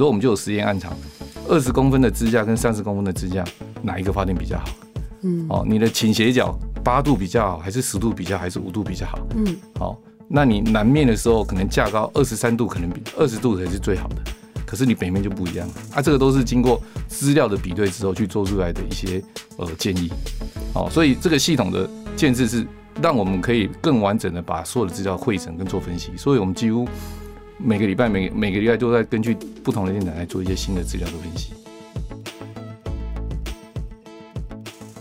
说我们就有实验暗场，二十公分的支架跟三十公分的支架，哪一个发电比较好？嗯，哦，你的倾斜角八度比较好，还是十度比较，还是五度比较好？嗯，好，那你南面的时候可能架高二十三度，可能比二十度才是最好的。可是你北面就不一样了啊，这个都是经过资料的比对之后去做出来的一些呃建议。哦，所以这个系统的建制是让我们可以更完整的把所有的资料汇整跟做分析。所以我们几乎每个礼拜每每个礼拜都在根据不同的电台来做一些新的资料的分析。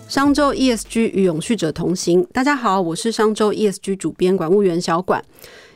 商周 ESG 与永续者同行，大家好，我是商周 ESG 主编管务员小管。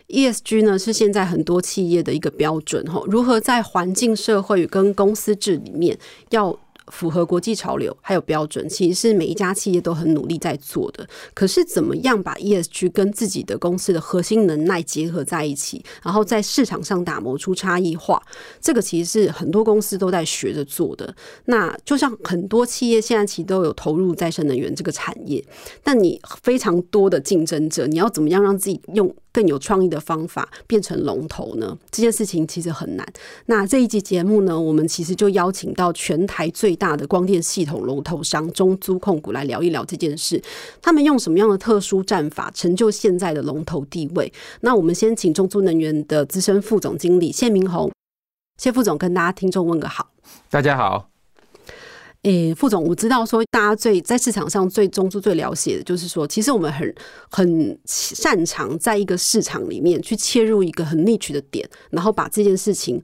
ESG 呢是现在很多企业的一个标准哈，如何在环境、社会跟公司治里面要。符合国际潮流还有标准，其实是每一家企业都很努力在做的。可是怎么样把 ESG 跟自己的公司的核心能耐结合在一起，然后在市场上打磨出差异化，这个其实是很多公司都在学着做的。那就像很多企业现在其实都有投入再生能源这个产业，但你非常多的竞争者，你要怎么样让自己用？更有创意的方法变成龙头呢？这件事情其实很难。那这一集节目呢，我们其实就邀请到全台最大的光电系统龙头商中租控股来聊一聊这件事。他们用什么样的特殊战法成就现在的龙头地位？那我们先请中租能源的资深副总经理谢明宏，谢副总跟大家听众问个好。大家好。诶，副总，我知道说大家最在市场上最中注最了解的就是说，其实我们很很擅长在一个市场里面去切入一个很 niche 的点，然后把这件事情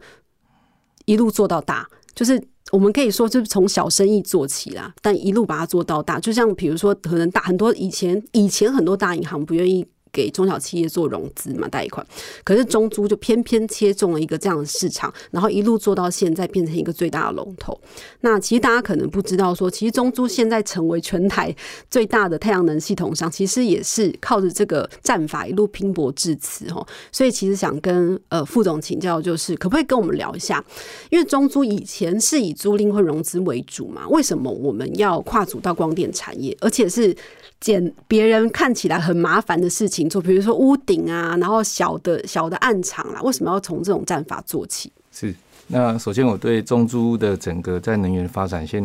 一路做到大，就是我们可以说就是从小生意做起啦，但一路把它做到大，就像比如说可能大很多以前以前很多大银行不愿意。给中小企业做融资嘛，贷款，可是中租就偏偏切中了一个这样的市场，然后一路做到现在，变成一个最大的龙头。那其实大家可能不知道，说其实中租现在成为全台最大的太阳能系统商，其实也是靠着这个战法一路拼搏至此哦。所以其实想跟呃副总请教，就是可不可以跟我们聊一下？因为中租以前是以租赁或融资为主嘛，为什么我们要跨足到光电产业，而且是？捡别人看起来很麻烦的事情做，比如说屋顶啊，然后小的小的暗场啦，为什么要从这种战法做起？是，那首先我对中租的整个在能源发展，先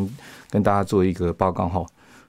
跟大家做一个报告哈。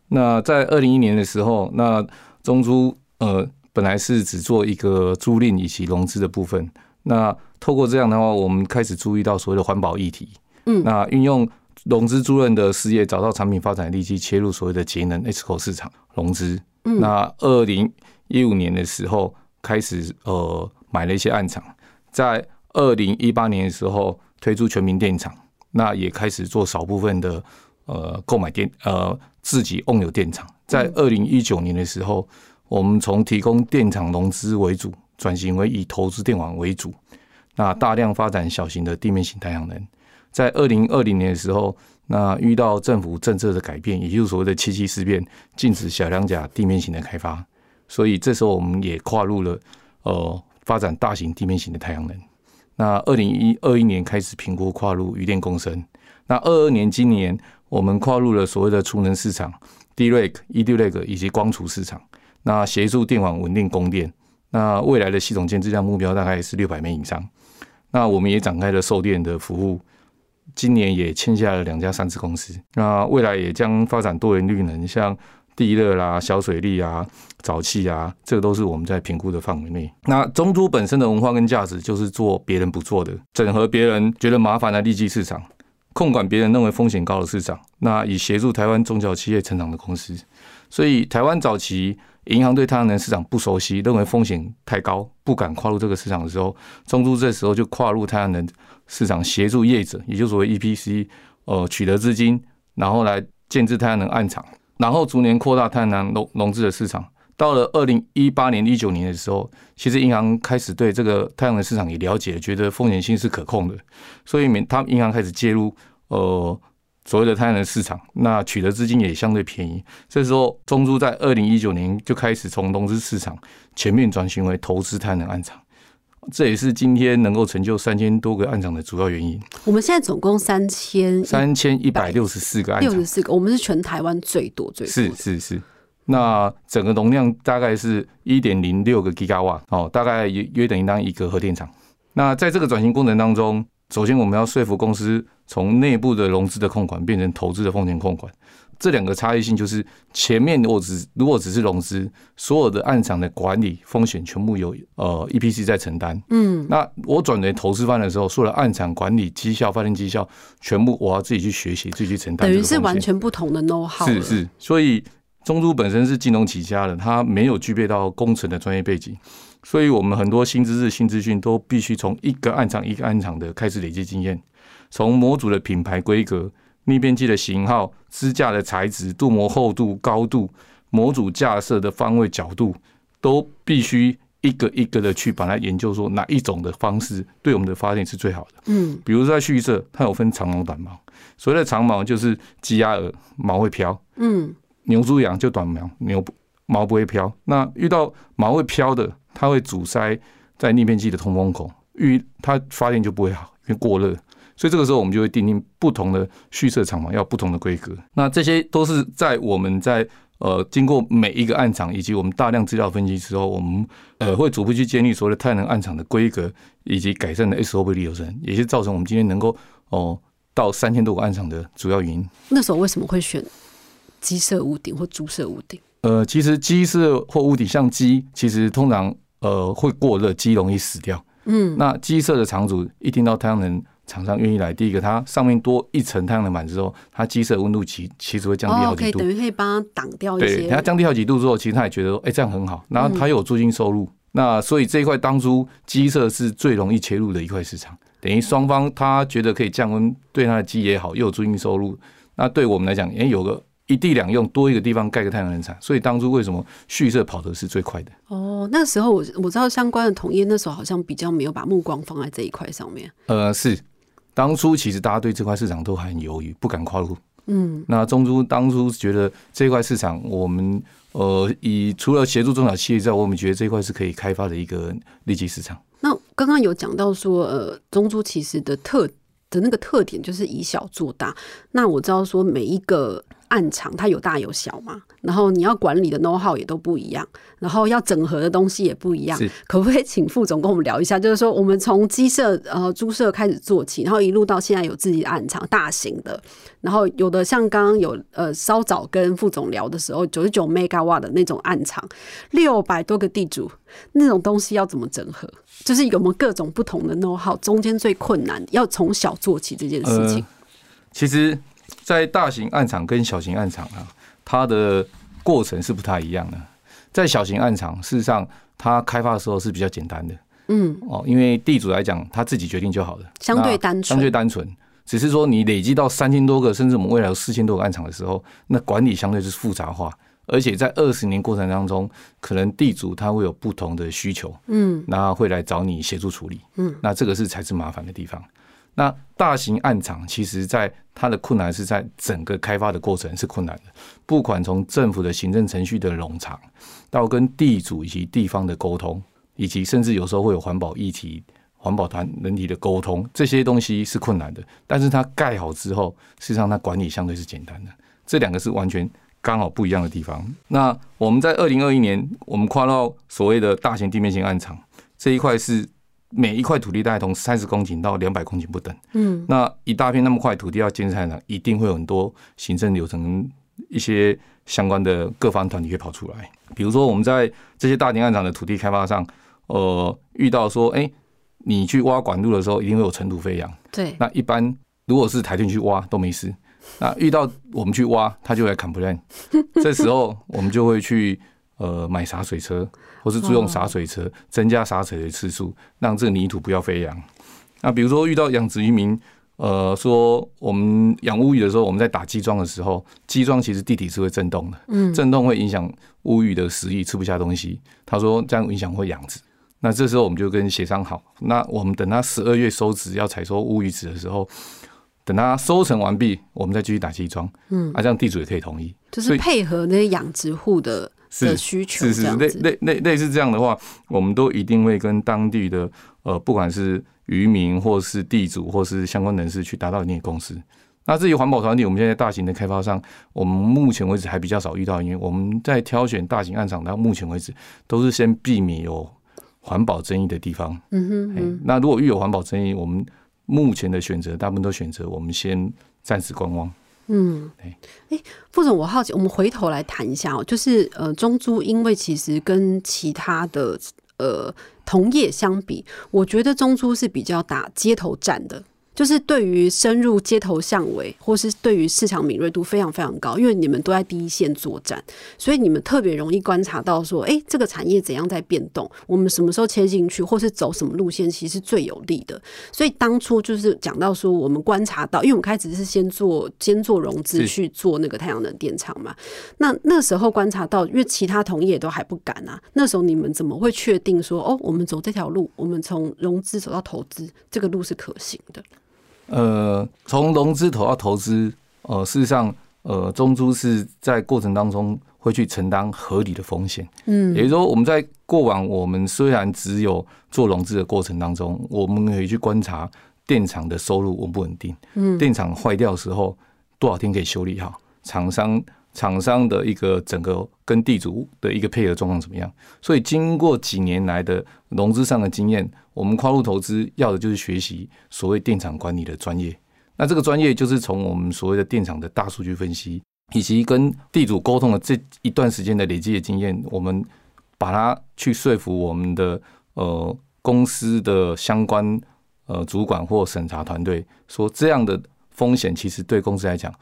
那在二零一年的时候，那中租呃本来是只做一个租赁以及融资的部分，那透过这样的话，我们开始注意到所谓的环保议题，嗯，那运用。融资租赁的事业找到产品发展利基，切入所谓的节能 H 口市场融资。那二零一五年的时候开始呃买了一些暗场，在二零一八年的时候推出全民电厂，那也开始做少部分的呃购买电呃自己 own 有电厂。在二零一九年的时候，我们从提供电厂融资为主，转型为以投资电网为主，那大量发展小型的地面型太阳能。在二零二零年的时候，那遇到政府政策的改变，也就是所谓的七七事变，禁止小量甲地面型的开发，所以这时候我们也跨入了呃发展大型地面型的太阳能。那二零一二一年开始评估跨入余电共生。那二二年今年我们跨入了所谓的储能市场，D-Lake、E-Lake 以及光储市场，那协助电网稳定供电。那未来的系统建质量目标大概是六百枚以上。那我们也展开了售电的服务。今年也签下了两家上市公司，那未来也将发展多元绿能，像地热啦、小水利啊、沼气啊，这个都是我们在评估的范围内。那中珠本身的文化跟价值就是做别人不做的，整合别人觉得麻烦的利基市场，控管别人认为风险高的市场，那以协助台湾中小企业成长的公司。所以台湾早期银行对太阳能市场不熟悉，认为风险太高，不敢跨入这个市场的时候，中珠这时候就跨入太阳能。市场协助业者，也就是所谓 EPC，呃，取得资金，然后来建制太阳能暗场，然后逐年扩大太阳能融融资的市场。到了二零一八年、一九年的时候，其实银行开始对这个太阳能市场也了解，觉得风险性是可控的，所以他们银行开始介入，呃，所谓的太阳能市场，那取得资金也相对便宜。这时候，中珠在二零一九年就开始从融资市场全面转型为投资太阳能暗场。这也是今天能够成就三千多个案场的主要原因。我们现在总共三千三千一百六十四个案场，六十四个，我们是全台湾最多最是是是。那整个容量大概是一点零六个 Gigawatt 哦，大概约约等于当一个核电厂。那在这个转型过程当中，首先我们要说服公司从内部的融资的控管变成投资的风险控管。这两个差异性就是，前面我只如果只是融资，所有的暗场的管理风险全部由呃 EPC 在承担。嗯，那我转为投资方的时候，所有的暗场管理绩效、发电绩效，全部我要自己去学习，自己去承担。等于是完全不同的 know how。是是，所以中珠本身是金融起家的，它没有具备到工程的专业背景，所以我们很多新知识、新资讯都必须从一个暗场一个暗场的开始累积经验，从模组的品牌规格。逆变器的型号、支架的材质、镀膜厚度、高度、模组架设的方位、角度，都必须一个一个的去把它研究，说哪一种的方式对我们的发电是最好的。嗯，比如说在蓄色，它有分长毛、短毛。所谓的长毛就是鸡鸭鹅毛会飘，嗯，牛猪羊就短毛，牛毛不会飘。那遇到毛会飘的，它会阻塞在逆变器的通风口，遇它发电就不会好，因为过热。所以这个时候，我们就会定定不同的蓄设厂房，要不同的规格。那这些都是在我们在呃经过每一个暗场以及我们大量资料分析之后，我们呃会逐步去建立所谓的太能暗场的规格以及改善的 SOP 流程，也是造成我们今天能够哦到三千多个暗场的主要原因。那时候为什么会选鸡舍屋顶或猪舍屋顶？呃，其实鸡舍或屋顶，像鸡，其实通常呃会过热，鸡容易死掉。嗯，那鸡舍的场主一听到太阳能。厂商愿意来，第一个，它上面多一层太阳能板之后，它鸡舍温度其其实会降低好几度，等于可以帮它挡掉一些。对，它降低好几度之后，其实他也觉得说，哎，这样很好。然后它又有租金收入，那所以这一块当初鸡舍是最容易切入的一块市场。等于双方他觉得可以降温，对他的鸡也好，又有租金收入。那对我们来讲，哎，有个一地两用，多一个地方盖个太阳能厂。所以当初为什么蓄社跑的是最快的？哦，那时候我我知道相关的同业那时候好像比较没有把目光放在这一块上面。呃，是。当初其实大家对这块市场都还很犹豫，不敢跨入。嗯，那中珠当初觉得这块市场，我们呃以除了协助中小企业之外，我们觉得这块是可以开发的一个利基市场。那刚刚有讲到说，呃，中珠其实的特的那个特点就是以小做大。那我知道说每一个。暗场它有大有小嘛，然后你要管理的 know how 也都不一样，然后要整合的东西也不一样。可不可以请副总跟我们聊一下？就是说，我们从鸡舍呃猪舍开始做起，然后一路到现在有自己的暗场，大型的，然后有的像刚刚有呃稍早跟副总聊的时候，九十九 mega 瓦的那种暗场，六百多个地主那种东西要怎么整合？就是有没有各种不同的 know how？中间最困难要从小做起这件事情。其实。在大型暗场跟小型暗场啊，它的过程是不太一样的。在小型暗场，事实上它开发的时候是比较简单的，嗯，哦，因为地主来讲他自己决定就好了，相对单纯，相对单纯。只是说你累积到三千多个，甚至我们未来有四千多个暗场的时候，那管理相对是复杂化，而且在二十年过程当中，可能地主他会有不同的需求，嗯，那会来找你协助处理，嗯，那这个是才是麻烦的地方。那大型暗场，其实在它的困难是在整个开发的过程是困难的，不管从政府的行政程序的冗长，到跟地主以及地方的沟通，以及甚至有时候会有环保议题、环保团人体的沟通，这些东西是困难的。但是它盖好之后，事实上它管理相对是简单的。这两个是完全刚好不一样的地方。那我们在二零二一年，我们跨到所谓的大型地面型暗场这一块是。每一块土地大概从三十公顷到两百公顷不等。嗯，那一大片那么块土地要建设场，一定会有很多行政流程、一些相关的各方团体会跑出来。比如说，我们在这些大型案场的土地开发上，呃，遇到说，哎，你去挖管路的时候，一定会有尘土飞扬。对。那一般如果是台电去挖都没事，那遇到我们去挖，他就来 complain。这时候我们就会去。呃，买洒水车，或是租用洒水车，增加洒水的次数，让这个泥土不要飞扬。那比如说遇到养殖渔民，呃，说我们养乌鱼的时候，我们在打基桩的时候，基桩其实地底是会震动的，嗯，震动会影响乌鱼的食欲，吃不下东西。他说这样影响会养殖。那这时候我们就跟协商好，那我们等他十二月收籽要采收乌鱼籽的时候，等他收成完毕，我们再继续打基桩，嗯，啊，这样地主也可以同意，就是配合那些养殖户的。的需求是是类类类类似这样的话，我们都一定会跟当地的呃，不管是渔民或是地主或是相关人士去达到一定的共识。那至于环保团体，我们现在大型的开发商，我们目前为止还比较少遇到，因为我们在挑选大型暗场，到目前为止都是先避免有环保争议的地方。嗯哼，那如果遇有环保争议，我们目前的选择大部分都选择我们先暂时观望。嗯，哎，副总，我好奇，我们回头来谈一下哦，就是呃，中租，因为其实跟其他的呃同业相比，我觉得中租是比较打街头战的。就是对于深入街头巷尾，或是对于市场敏锐度非常非常高，因为你们都在第一线作战，所以你们特别容易观察到说，哎，这个产业怎样在变动，我们什么时候切进去，或是走什么路线，其实最有利的。所以当初就是讲到说，我们观察到，因为我们开始是先做先做融资去做那个太阳能电厂嘛，那那时候观察到，因为其他同业都还不敢啊，那时候你们怎么会确定说，哦，我们走这条路，我们从融资走到投资，这个路是可行的？呃，从融资投到投资，呃，事实上，呃，中珠是在过程当中会去承担合理的风险。嗯，也就是说，我们在过往，我们虽然只有做融资的过程当中，我们可以去观察电厂的收入稳不稳定。嗯，电厂坏掉时候多少天可以修理好？厂商厂商的一个整个跟地主的一个配合状况怎么样？所以，经过几年来的融资上的经验。我们跨入投资要的就是学习所谓电厂管理的专业。那这个专业就是从我们所谓的电厂的大数据分析，以及跟地主沟通的这一段时间的累积的经验，我们把它去说服我们的呃公司的相关呃主管或审查团队，说这样的风险其实对公司来讲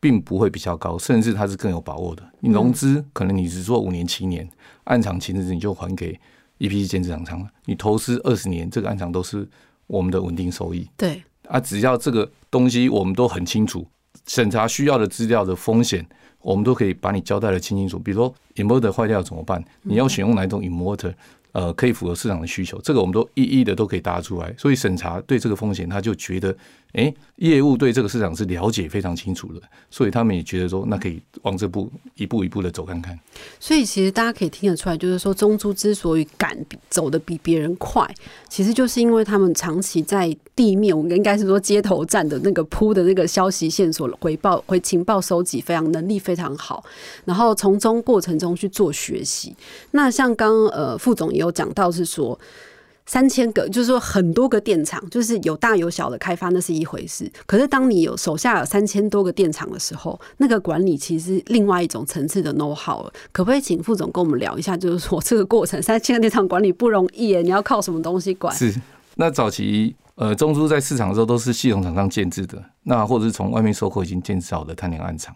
并不会比较高，甚至它是更有把握的。你融资可能你只做五年七年，按场期日你就还给。一批建制厂商你投资二十年，这个暗场都是我们的稳定收益。对啊，只要这个东西我们都很清楚，审查需要的资料的风险，我们都可以把你交代的清清楚。比如说 inverter 坏掉怎么办？你要选用哪一种 inverter？呃，可以符合市场的需求，这个我们都一一的都可以答出来。所以审查对这个风险，他就觉得，哎，业务对这个市场是了解非常清楚的，所以他们也觉得说，那可以往这步一步一步的走看看。所以其实大家可以听得出来，就是说中珠之所以敢走的比别人快，其实就是因为他们长期在地面，我们应该是说街头站的那个铺的那个消息线索回报、回情报收集非常能力非常好，然后从中过程中去做学习。那像刚呃副总也。有讲到是说三千个，就是说很多个电厂，就是有大有小的开发，那是一回事。可是当你有手下有三千多个电厂的时候，那个管理其实另外一种层次的 know how。可不可以请副总跟我们聊一下，就是说这个过程，三千个电厂管理不容易耶，你要靠什么东西管？是那早期呃中珠在市场的时候都是系统厂商建制的，那或者是从外面收购已经建制好的太阳暗厂，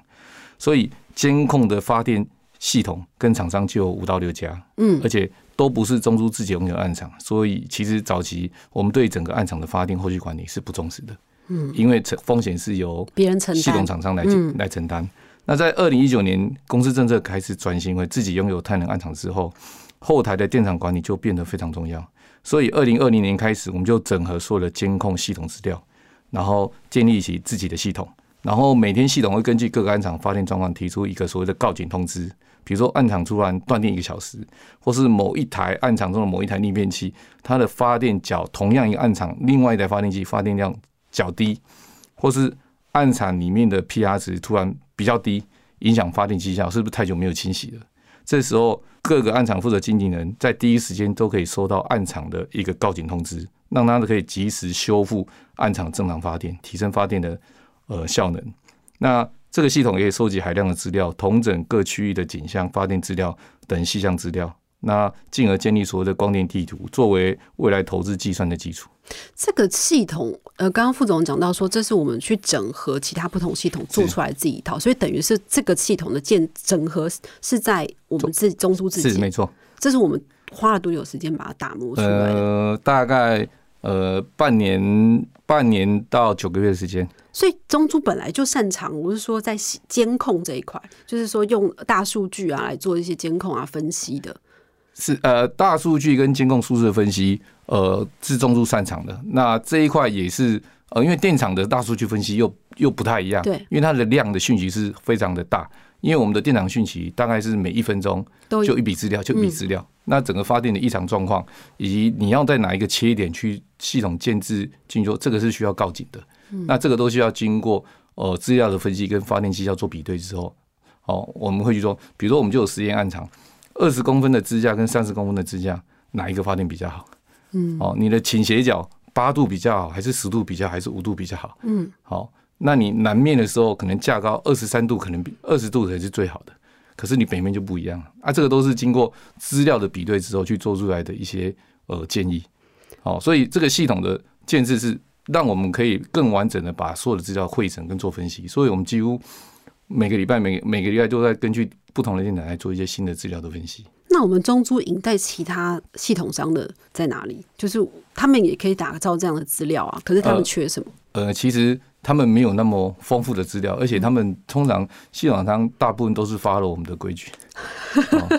所以监控的发电系统跟厂商就有五到六家，嗯，而且。都不是中珠自己拥有暗场，所以其实早期我们对整个暗场的发电后续管理是不重视的。嗯，因为风险是由别人承担，系统厂商来来承担。那在二零一九年公司政策开始转型为自己拥有太能暗场之后，后台的电厂管理就变得非常重要。所以二零二零年开始，我们就整合所有的监控系统资料，然后建立起自己的系统，然后每天系统会根据各个暗场发电状况提出一个所谓的告警通知。比如说暗场突然断电一个小时，或是某一台暗场中的某一台逆变器，它的发电较同样一个暗场另外一台发电机发电量较低，或是暗场里面的 PR 值突然比较低，影响发电绩效，是不是太久没有清洗了？这时候各个暗场负责经纪人在第一时间都可以收到暗场的一个告警通知，让他可以及时修复暗场正常发电，提升发电的呃效能。那这个系统也可以收集海量的资料，同整各区域的景象、发电资料等细项资料，那进而建立所谓的光电地图，作为未来投资计算的基础。这个系统，呃，刚刚副总讲到说，这是我们去整合其他不同系统做出来自己一套，所以等于是这个系统的建整合是在我们自中枢自己，是没错。这是我们花了多久时间把它打磨出来？呃，大概呃半年，半年到九个月的时间。所以中珠本来就擅长，我是说在监控这一块，就是说用大数据啊来做一些监控啊分析的。是呃，大数据跟监控数字的分析，呃，是中珠擅长的。那这一块也是呃，因为电厂的大数据分析又又不太一样，对，因为它的量的讯息是非常的大。因为我们的电厂讯息大概是每一分钟就一笔资料，就一笔资料。那整个发电的异常状况，以及你要在哪一个切点去系统建制进说，这个是需要告警的。那这个都需要经过呃资料的分析跟发电机要做比对之后，哦，我们会去说，比如说我们就有实验暗场，二十公分的支架跟三十公分的支架哪一个发电比较好？嗯，哦，你的倾斜角八度比较好，还是十度比较，还是五度比较好？嗯，好，那你南面的时候可能架高二十三度，可能比二十度才是最好的。可是你北面就不一样啊，这个都是经过资料的比对之后去做出来的一些呃建议。好，所以这个系统的建制是让我们可以更完整的把所有的资料汇整跟做分析。所以我们几乎每个礼拜每每个礼拜都在根据不同的电台来做一些新的资料的分析。那我们中租赢在其他系统商的在哪里？就是他们也可以打造这样的资料啊，可是他们缺什么？呃，其实。他们没有那么丰富的资料，而且他们通常系统商大部分都是发了我们的规矩，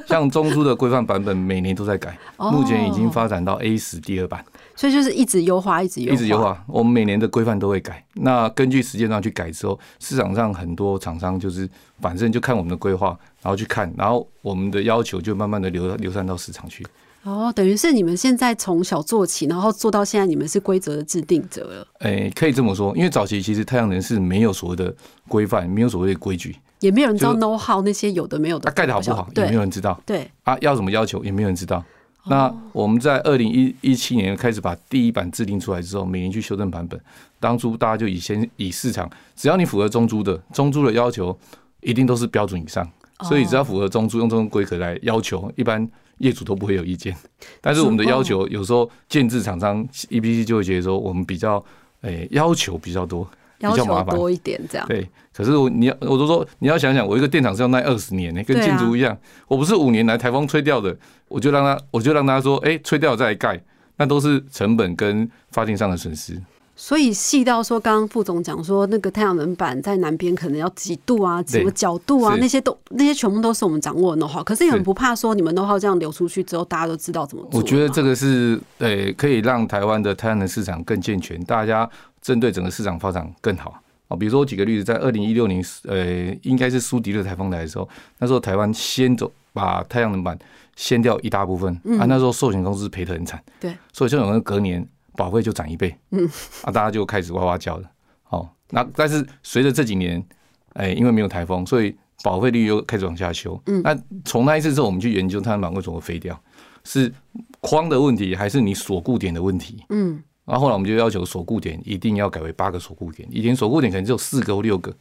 像中枢的规范版本每年都在改，目前已经发展到 A 十第二版，所以就是一直优化，一直优化一直优化。我们每年的规范都会改，那根据时间上去改之后，市场上很多厂商就是反正就看我们的规划，然后去看，然后我们的要求就慢慢的流流散到市场去。哦，等于是你们现在从小做起，然后做到现在，你们是规则的制定者了。哎，可以这么说，因为早期其实太阳能是没有所谓的规范，没有所谓的规矩，也没有人知道 know how 那些有的没有的，它盖的好不好，也没有人知道。对啊，要什么要求，也没有人知道。那我们在二零一一七年开始把第一版制定出来之后，每年去修正版本。当初大家就以先以市场，只要你符合中租的，中租的要求一定都是标准以上，所以只要符合中租，用这种规格来要求，一般。业主都不会有意见，但是我们的要求有时候建制厂商 EPC 就会觉得说我们比较诶要求比较多，比较麻烦多一点这样。对，可是我你要我都说你要想想，我一个电厂是要耐二十年呢，跟建筑一样，我不是五年来台风吹掉的，我就让他我就让他说，哎，吹掉再盖，那都是成本跟发电上的损失。所以细到说，刚刚副总讲说，那个太阳能板在南边可能要几度啊，什么角度啊，那些都那些全部都是我们掌握的 know how。可是你们不怕说，你们 know how 这样流出去之后，大家都知道怎么做？我觉得这个是呃，可以让台湾的太阳能市场更健全，大家针对整个市场发展更好啊。比如说我举个例子，在二零一六年，呃，应该是苏迪勒台风来的时候，那时候台湾先走把太阳能板掀掉一大部分啊，那时候寿险公司赔得很惨，对，所以这种隔年。保费就涨一倍，嗯，啊，大家就开始哇哇叫了，哦，那但是随着这几年，哎，因为没有台风，所以保费率又开始往下修，嗯，那从那一次之后，我们去研究太阳板为什么会飞掉，是框的问题，还是你锁固点的问题，嗯，然后后来我们就要求锁固点一定要改为八个锁固点，以前锁固点可能只有四个或六个，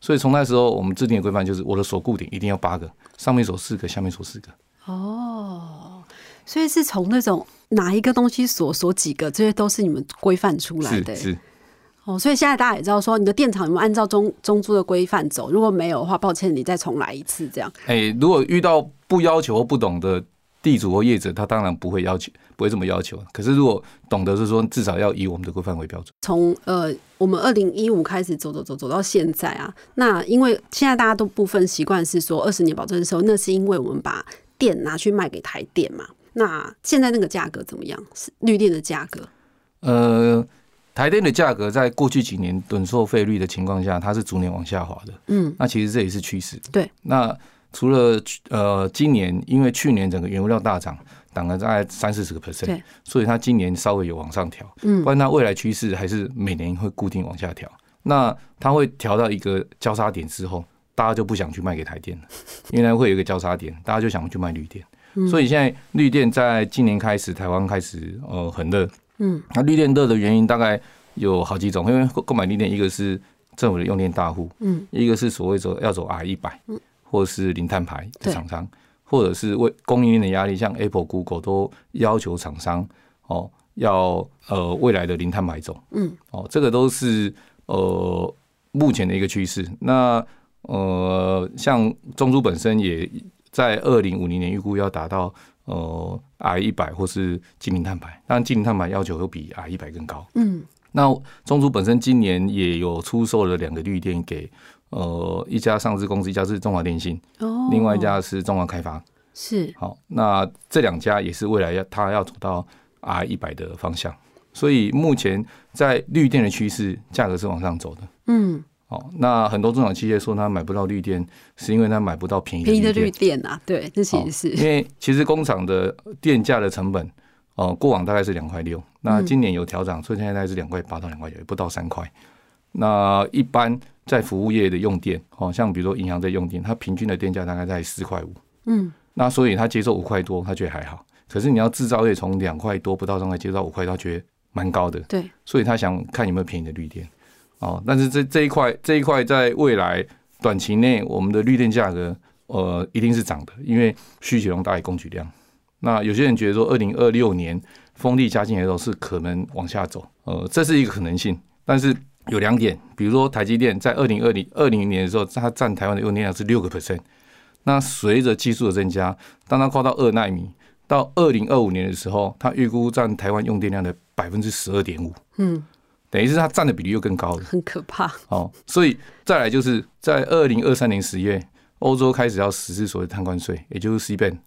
所以从那时候我们制定的规范就是我的锁固点一定要八个，上面锁四个，下面锁四个，哦。所以是从那种哪一个东西锁锁几个，这些都是你们规范出来的。是哦，所以现在大家也知道说，你的电厂有没有按照中中租的规范走？如果没有的话，抱歉，你再重来一次这样。哎，如果遇到不要求或不懂的地主或业者，他当然不会要求，不会这么要求。可是如果懂得是说，至少要以我们的规范为标准。从呃，我们二零一五开始走走走走到现在啊，那因为现在大家都部分习惯是说二十年保证的时候，那是因为我们把电拿去卖给台电嘛。那现在那个价格怎么样？是绿电的价格？呃，台电的价格在过去几年趸售费率的情况下，它是逐年往下滑的。嗯，那其实这也是趋势。对。那除了呃，今年因为去年整个原物料大涨，涨了大概三四十个 percent，所以它今年稍微有往上调。嗯，不然它未来趋势还是每年会固定往下调。那它会调到一个交叉点之后，大家就不想去卖给台电了，因为会有一个交叉点，大家就想去卖绿电。所以现在绿电在今年开始，台湾开始呃很热。嗯，那绿电热的原因大概有好几种，因为购买绿电，一个是政府的用电大户，嗯，一个是所谓走要走 R 一百，嗯，或者是零碳排的厂商，或者是为供应链的压力，像 Apple、Google 都要求厂商哦要呃未来的零碳排走，嗯，哦这个都是呃目前的一个趋势。那呃像中珠本身也。在二零五零年预估要达到呃 R 一百或是精灵碳排，但精灵碳排要求又比 R 一百更高。嗯，那中珠本身今年也有出售了两个绿电给呃一家上市公司，一家是中华电信，哦，另外一家是中华开发。是，好，那这两家也是未来要它要走到 R 一百的方向，所以目前在绿电的趋势，价格是往上走的。嗯。哦，那很多中小企业说他买不到绿电，是因为他买不到便宜便宜的绿电啊。对，这其实是因为其实工厂的电价的成本，哦，过往大概是两块六，那今年有调整，所以现在大概是两块八到两块九，不到三块。那一般在服务业的用电，哦，像比如说银行在用电，它平均的电价大概在四块五。嗯，那所以他接受五块多，他觉得还好。可是你要制造业从两块多不到三块接到五块，他觉得蛮高的，对，所以他想看有没有便宜的绿电哦。但是这这一块这一块在未来短期内，我们的绿电价格呃一定是涨的，因为需求量大于供给量。那有些人觉得说，二零二六年风力加进来的时候是可能往下走，呃，这是一个可能性。但是有两点，比如说台积电在二零二零二零年的时候，它占台湾的用电量是六个 percent。那随着技术的增加，当它跨到二纳米，到二零二五年的时候，它预估占台湾用电量的百分之十二点五。嗯，等于是它占的比例又更高了，很可怕。哦，所以再来就是在二零二三年十月，欧洲开始要实施所谓碳关税，也就是 C ban。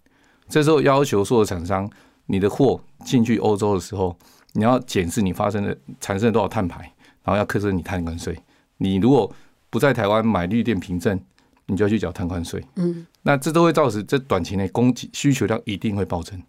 这时候要求所有厂商，你的货进去欧洲的时候，你要检视你发生的产生了多少碳排，然后要课征你碳关税。你如果不在台湾买绿电凭证，你就要去缴碳关税，嗯，那这都会造成这短期内供给需求量一定会暴增，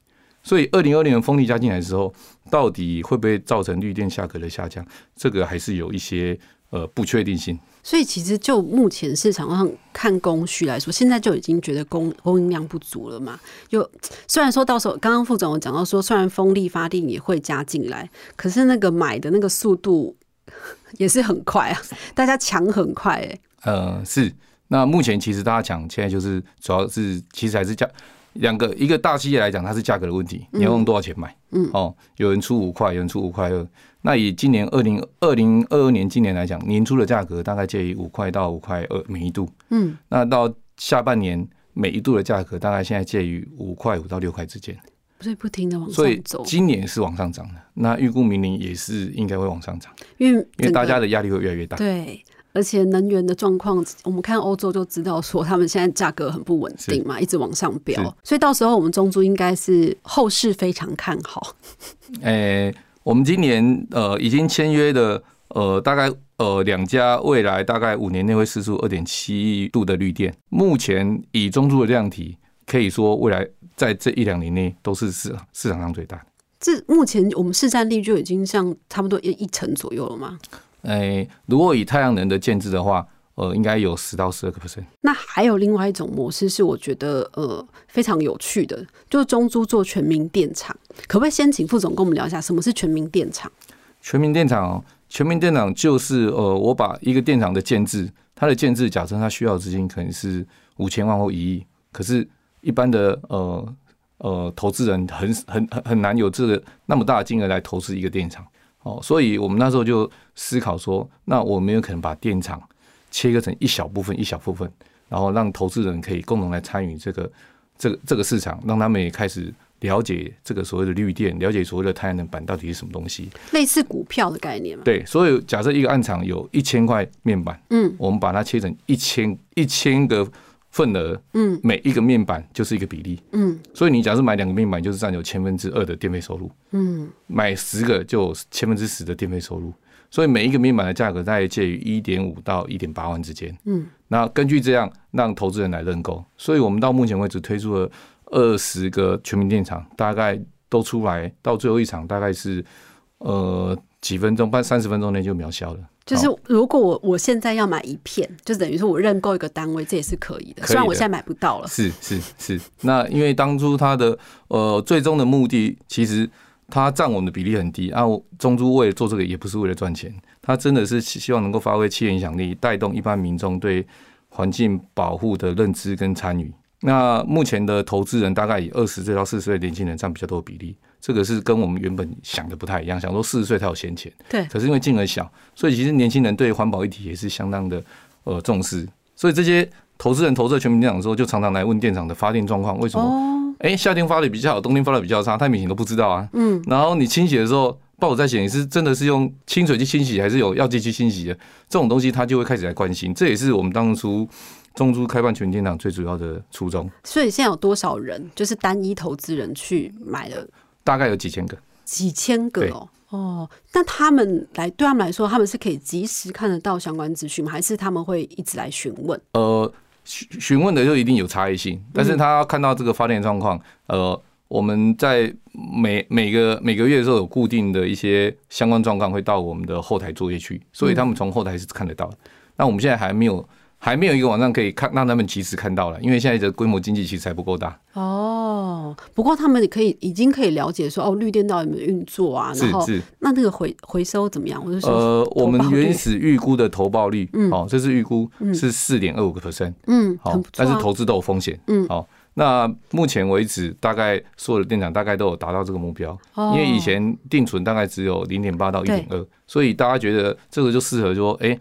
所以二零二零年风力加进来的时候，到底会不会造成绿电价格的下降？这个还是有一些呃不确定性。所以其实就目前市场上看供需来说，现在就已经觉得供供应量不足了嘛。就虽然说到时候刚刚副总有讲到说，虽然风力发电也会加进来，可是那个买的那个速度也是很快啊，大家抢很快哎。呃，是。那目前其实大家抢，现在就是主要是其实还是价两个一个大企业来讲，它是价格的问题，你要用多少钱买？嗯，哦，有人出五块，有人出五块二。那以今年二零二零二二年今年来讲，年初的价格大概介于五块到五块二每一度。嗯，那到下半年每一度的价格大概现在介于五块五到六块之间，所以不停的往上走。今年是往上涨的，那预估明年也是应该会往上涨，因为因为大家的压力会越来越大。对。而且能源的状况，我们看欧洲就知道说，他们现在价格很不稳定嘛，一直往上飙，所以到时候我们中珠应该是后市非常看好。诶，我们今年呃已经签约的呃大概呃两家，未来大概五年内会试出二点七亿度的绿电，目前以中珠的量体，可以说未来在这一两年内都是市市场上最大的。这目前我们市占率就已经像差不多一一成左右了吗？诶，如果以太阳能的建制的话，呃，应该有十到十二个 percent。那还有另外一种模式是，我觉得呃非常有趣的，就是中租做全民电厂。可不可以先请副总跟我们聊一下，什么是全民电厂？全民电厂，全民电厂就是呃，我把一个电厂的建制，它的建制假设它需要资金可能是五千万或一亿，可是一般的呃呃投资人很很很很难有这个那么大的金额来投资一个电厂。哦，所以我们那时候就思考说，那我们有可能把电厂切割成一小部分、一小部分，然后让投资人可以共同来参与这个、这个、这个市场，让他们也开始了解这个所谓的绿电，了解所谓的太阳能板到底是什么东西，类似股票的概念嘛？对，所以假设一个暗场有一千块面板，嗯，我们把它切成一千一千个。份额，嗯，每一个面板就是一个比例，嗯，所以你假设买两个面板，就是占有千分之二的电费收入，嗯，买十个就千分之十的电费收入，所以每一个面板的价格大概介于一点五到一点八万之间，嗯，那根据这样让投资人来认购，所以我们到目前为止推出了二十个全民电厂，大概都出来，到最后一场大概是呃几分钟，半三十分钟内就秒销了。就是如果我我现在要买一片，就等于说我认购一个单位，这也是可以的。虽然我现在买不到了。是是是。那因为当初它的呃最终的目的，其实它占我们的比例很低啊。中珠为了做这个，也不是为了赚钱，它真的是希望能够发挥企业影响力，带动一般民众对环境保护的认知跟参与。那目前的投资人大概以二十岁到四十岁年轻人占比较多的比例。这个是跟我们原本想的不太一样，想说四十岁才有闲钱，对。可是因为金额小，所以其实年轻人对环保议题也是相当的呃重视。所以这些投资人投资全民电厂的时候，就常常来问电厂的发电状况，为什么？哎，夏天发的比较好，冬天发的比较差，太明显都不知道啊。嗯。然后你清洗的时候，报纸在写，你是真的是用清水去清洗，还是有药剂去清洗的？这种东西他就会开始来关心。这也是我们当初中珠开办全民电厂最主要的初衷。所以现在有多少人就是单一投资人去买了？大概有几千个，几千个哦哦，那他们来对他们来说，他们是可以及时看得到相关资讯吗？还是他们会一直来询问？呃，询询问的就一定有差异性，但是他要看到这个发电状况，呃，我们在每每个每个月的时候有固定的一些相关状况会到我们的后台作业去，所以他们从后台是看得到。那我们现在还没有还没有一个网站可以看让他们及时看到了，因为现在的规模经济其实还不够大。哦，不过他们可以已经可以了解说，哦，绿电到底有没有运作啊？然后是是，那那个回回收怎么样？我是说，呃，我们原始预估的投报率，嗯哦，这是预估是四点二五个 percent，嗯，好但是投资都有风险，嗯好。那目前为止，大概所有的电厂大概都有达到这个目标，哦因为以前定存大概只有零点八到一点二，所以大家觉得这个就适合说，哎、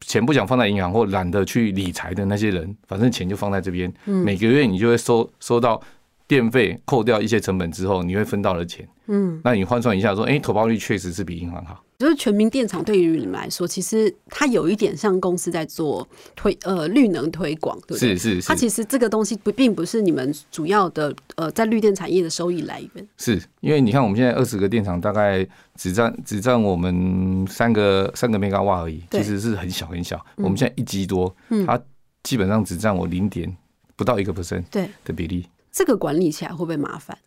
钱不想放在银行或懒得去理财的那些人，反正钱就放在这边，嗯每个月你就会收收到电费，扣掉一些成本之后，你会分到的钱。嗯，那你换算一下，说，哎、投报率确实是比银行好。就是全民电厂对于你们来说，其实它有一点像公司在做推呃绿能推广，对不对？是是是它其实这个东西不并不是你们主要的呃在绿电产业的收益来源。是，因为你看我们现在二十个电厂，大概只占只占我们三个三个 mega 瓦而已，其实是很小很小。我们现在一基多，嗯它基本上只占我零点不到一个 percent 对，的比例。这个管理起来会不会麻烦？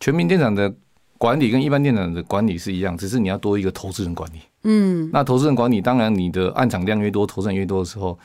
全民电厂的管理跟一般电厂的管理是一样，只是你要多一个投资人管理。嗯，那投资人管理，当然你的暗场量越多，投资人越多的时候，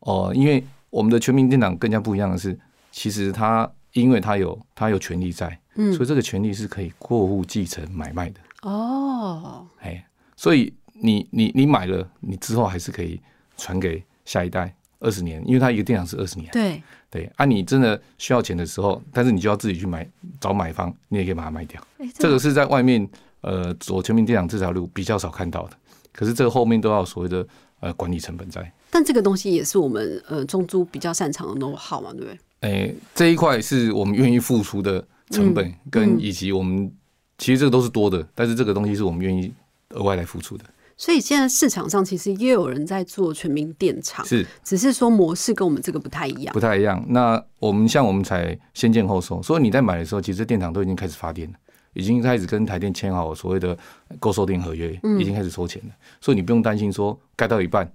哦、因为我们的全民电厂更加不一样的是，其实它因为它有它有权利在，嗯所以这个权利是可以过户继承买卖的。哦，哎，所以你你你买了，你之后还是可以传给下一代二十年，因为它一个电厂是二十年。对，对，啊，你真的需要钱的时候，但是你就要自己去买找买方，你也可以把它卖掉。哎，这个是在外面呃走全民电厂这条路比较少看到的，可是这个后面都要所谓的呃管理成本在。但这个东西也是我们呃中租比较擅长的 know how 嘛，对不对？哎，这一块是我们愿意付出的成本，嗯跟以及我们其实这个都是多的，但是这个东西是我们愿意额外来付出的。所以现在市场上其实也有人在做全民电厂，是只是说模式跟我们这个不太一样不。太一样。那我们像我们才先建后收，所以你在买的时候，其实电厂都已经开始发电了，已经开始跟台电签好所谓的购售电合约，已经开始收钱了。所以你不用担心说盖到一半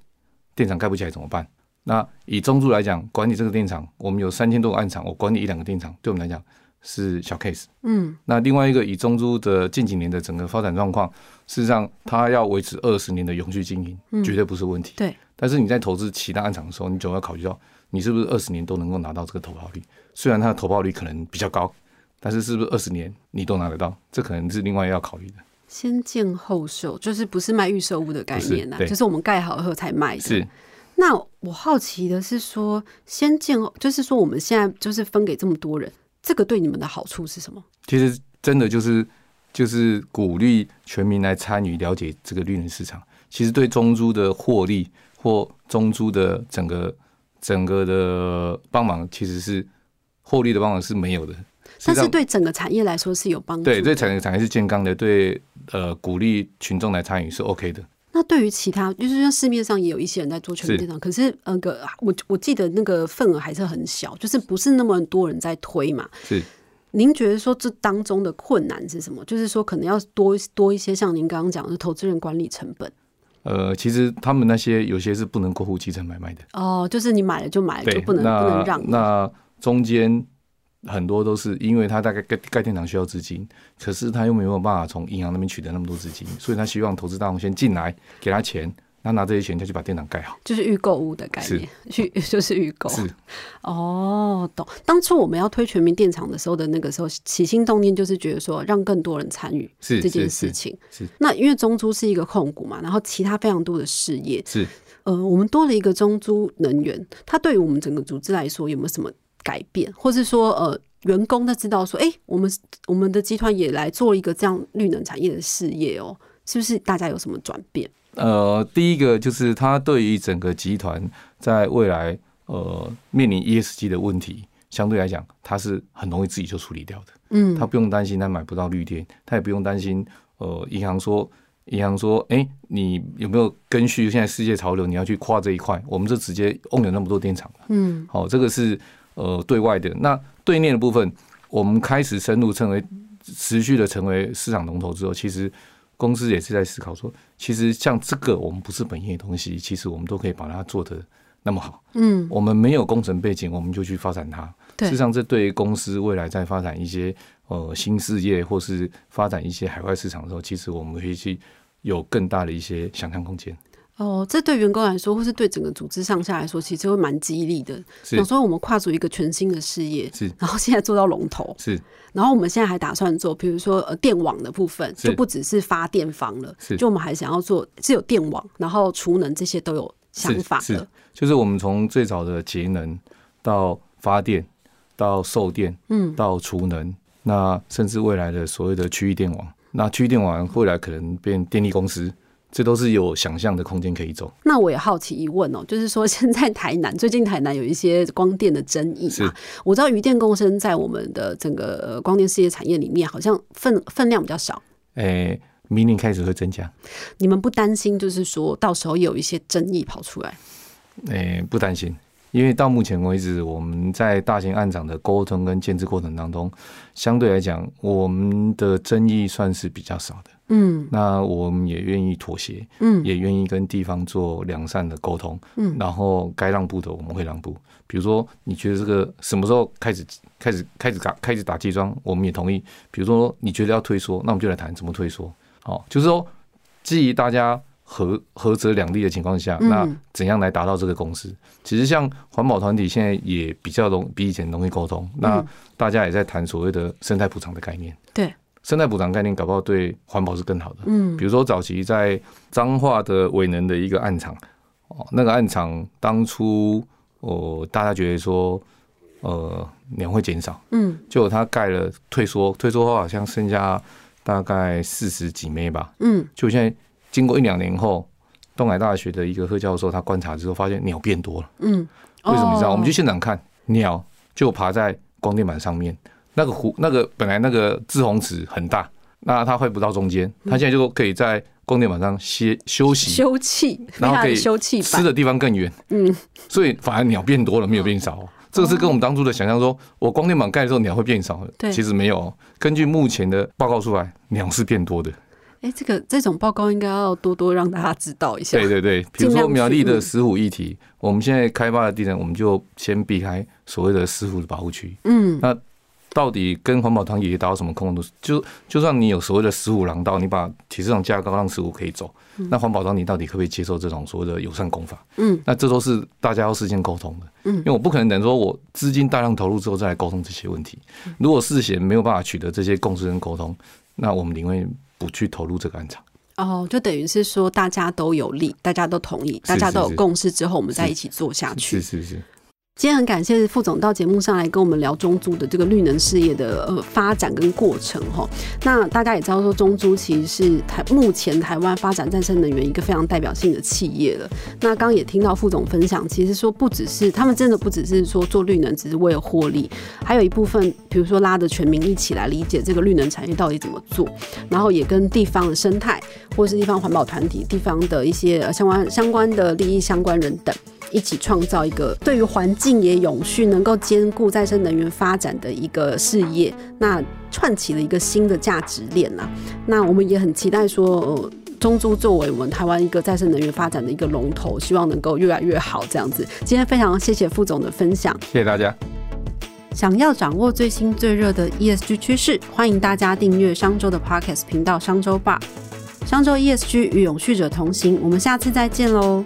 电厂盖不起来怎么办。那以中柱来讲，管理这个电厂，我们有三千多个暗厂，我管理一两个电厂，对我们来讲是小 case。嗯，那另外一个以中珠的近几年的整个发展状况，事实上它要维持二十年的永续经营，绝对不是问题。对。但是你在投资其他案场的时候，你总要考虑到你是不是二十年都能够拿到这个投报率。虽然它的投报率可能比较高，但是是不是二十年你都拿得到，这可能是另外要考虑的。先建后售就是不是卖预售屋的概念呐、不是对就是我们盖好以后才卖的。是那我好奇的是说，先建后，就是说我们现在就是分给这么多人，这个对你们的好处是什么？其实真的就是就是鼓励全民来参与了解这个绿能市场。其实对中珠的获利或中珠的整个整个的帮忙，其实是获利的帮忙是没有的。但是对整个产业来说是有帮助的。对对产业产业是健康的，对呃鼓励群众来参与是 OK 的。那对于其他，就是像市面上也有一些人在做全民电厂，可是那个我我记得那个份额还是很小，就是不是那么多人在推嘛。是您觉得说这当中的困难是什么？就是说可能要多多一些像您刚刚讲的投资人管理成本呃，其实他们那些有些是不能过户继承买卖的，哦，就是你买了就买了，就，不能不能那让。那中间很多都是因为他大概盖盖电厂需要资金，可是他又没有办法从银行那边取得那么多资金，所以他希望投资大众先进来给他钱，那拿这些钱就去把电厂盖好。就是预购屋的概念，去就是预购。是哦，懂。当初我们要推全民电厂的时候的那个时候，起心动念就是觉得说让更多人参与是这件事情。是那因为中租是一个控股嘛，然后其他非常多的事业，是，呃，我们多了一个中租能源，它对于我们整个组织来说有没有什么改变，或是说呃，员工他知道说，哎、我们我们的集团也来做一个这样绿能产业的事业哦，是不是大家有什么转变？呃，第一个就是它对于整个集团在未来呃面临 ESG 的问题，相对来讲，它是很容易自己就处理掉的。嗯他不用担心它买不到绿电，它也不用担心呃银行说银行说，哎、你有没有根据现在世界潮流，你要去跨这一块？我们就直接 own 了那么多电厂了。嗯好、这个是呃对外的。那对内的部分，我们开始深入成为持续的成为市场龙头之后，其实公司也是在思考说，其实像这个我们不是本业的东西，其实我们都可以把它做的那么好。嗯，我们没有工程背景，我们就去发展它。对事实上，这对于公司未来在发展一些呃新事业，或是发展一些海外市场的时候，其实我们可以去有更大的一些想象空间。哦，这对员工来说，或是对整个组织上下来说，其实会蛮激励的。是。想说我们跨足一个全新的事业，是然后现在做到龙头，是。然后我们现在还打算做，比如说呃电网的部分，就不只是发电房了，是。就我们还想要做是有电网，然后储能这些都有想法的。就是我们从最早的节能到发电，到售电，嗯，到储能，那甚至未来的所谓的区域电网，那区域电网未来可能变电力公司，这都是有想象的空间可以走。那我也好奇一问哦，就是说现在台南 最近台南有一些光电的争议嘛？我知道鱼电共生在我们的整个呃光电事业产业里面，好像分分量比较少。诶、明年开始会增加，你们不担心，就是说到时候有一些争议跑出来？诶、不担心，因为到目前为止，我们在大型案场的沟通跟建制过程当中，相对来讲，我们的争议算是比较少的。嗯那我们也愿意妥协，嗯也愿意跟地方做良善的沟通，嗯然后该让步的我们会让步。比如说，你觉得这个什么时候开始开始开始打开始打基桩，我们也同意。比如说，你觉得要退缩，那我们就来谈怎么退缩。好、就是说，基于大家合合则两利的情况下，嗯那怎样来达到这个共识？其实像环保团体现在也比较容比以前容易沟通，那嗯大家也在谈所谓的生态补偿的概念。对，生态补偿概念搞不好对环保是更好的。嗯比如说早期在彰化的伟能的一个暗场，哦，那个暗场当初哦，大家觉得说，呃，鸟会减少，嗯结果它盖了退缩，退缩后好像剩下大概四十几枚吧。嗯就现在经过一两年后，东海大学的一个贺教授他观察之后发现鸟变多了，嗯，为什么你知道？哦我们去现场看，鸟就爬在光电板上面，那个湖那个本来那个志红池很大，那它会不到中间，它现在就可以在光电板上歇休息，休憩，然后可以休憩版。吃的地方更远，嗯，所以反而鸟变多了，没有变少。这个是跟我们当初的想象说，我光电板盖的时候鸟会变少，对其实没有。根据目前的报告出来，鸟是变多的。哎，这个这种报告应该要多多让大家知道一下。对对对，比如说苗栗的石虎议题，我们现在开发的地点，我们就先避开所谓的石虎的保护区。嗯那到底跟环保团体达到什么共识？就就算你有所谓的十五廊道，你把铁丝网架高，让十五可以走，那环保团体到底可不可以接受这种所谓的友善工法？嗯那这都是大家要事先沟通的。嗯因为我不可能等说我资金大量投入之后再来沟通这些问题。嗯如果事先没有办法取得这些共识跟沟通，那我们宁愿不去投入这个案场。哦，就等于是说大家都有利，大家都同意，大家都有共识之后，我们再一起做下去是。是是，今天很感谢副总到节目上来跟我们聊中租的这个绿能事业的呃发展跟过程哈。那大家也知道说中租其实是台目前台湾发展再生能源一个非常代表性的企业了。那刚刚也听到副总分享，其实说不只是他们真的不只是说做绿能只是为了获利，还有一部分比如说拉着全民一起来理解这个绿能产业到底怎么做，然后也跟地方的生态或是地方环保团体、地方的一些相关相关的利益相关人等。一起创造一个对于环境也永续、能够兼顾再生能源发展的一个事业，那串起了一个新的价值链啦。那我们也很期待说，呃，中租作为我们台湾一个再生能源发展的一个龙头，希望能够越来越好这样子。今天非常谢谢副总的分享。谢谢大家。想要掌握最新最热的 ESG 趋势，欢迎大家订阅商周的 Podcast 频道商周吧。商周 ESG 与永续者同行，我们下次再见喽。